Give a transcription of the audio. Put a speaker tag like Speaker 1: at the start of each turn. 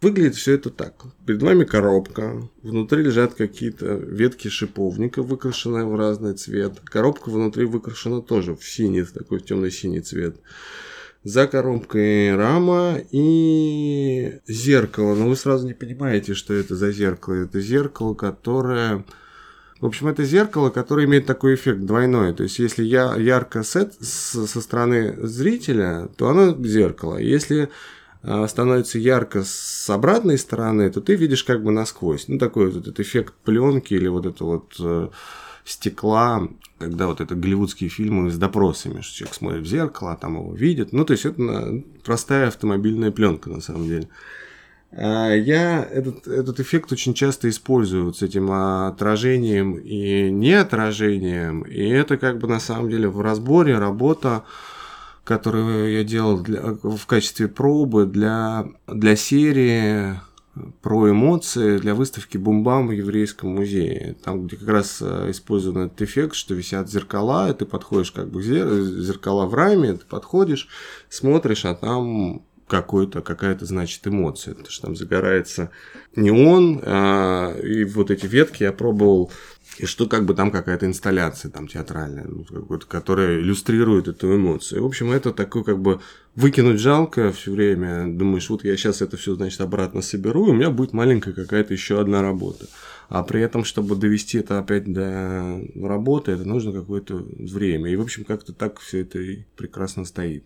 Speaker 1: Выглядит все это так. Перед вами коробка, внутри лежат какие-то ветки шиповника, выкрашенные в разный цвет. Коробка внутри выкрашена тоже в синий, в такой темно-синий цвет. За коробкой рама и зеркало. Но вы сразу не понимаете, что это за зеркало. Это зеркало, которое... В общем, это зеркало, которое имеет такой эффект двойной. То есть, если я ярко сет со стороны зрителя, то оно зеркало. Если становится ярко с обратной стороны, то ты видишь как бы насквозь. Ну, такой вот этот эффект пленки или вот это вот э, стекла, когда вот это голливудские фильмы с допросами, что человек смотрит в зеркало, а там его видит. Ну, то есть, это простая автомобильная пленка на самом деле. А, я этот, этот эффект очень часто использую с этим отражением и неотражением. И это как бы на самом деле в разборе работа которую я делал для, в качестве пробы для, для серии про эмоции для выставки Бумбам в Еврейском музее. Там, где как раз э, использован этот эффект, что висят зеркала, и ты подходишь как бы зеркала в раме, ты подходишь, смотришь, а там какой-то, какая-то, значит, эмоция. Потому что там загорается неон, а, и вот эти ветки я пробовал и что как бы там какая-то инсталляция там театральная, ну, которая иллюстрирует эту эмоцию. В общем, это такое как бы выкинуть жалко все время. Думаешь, вот я сейчас это все, значит, обратно соберу, и у меня будет маленькая какая-то еще одна работа. А при этом, чтобы довести это опять до работы, это нужно какое-то время. И, в общем, как-то так все это и прекрасно стоит.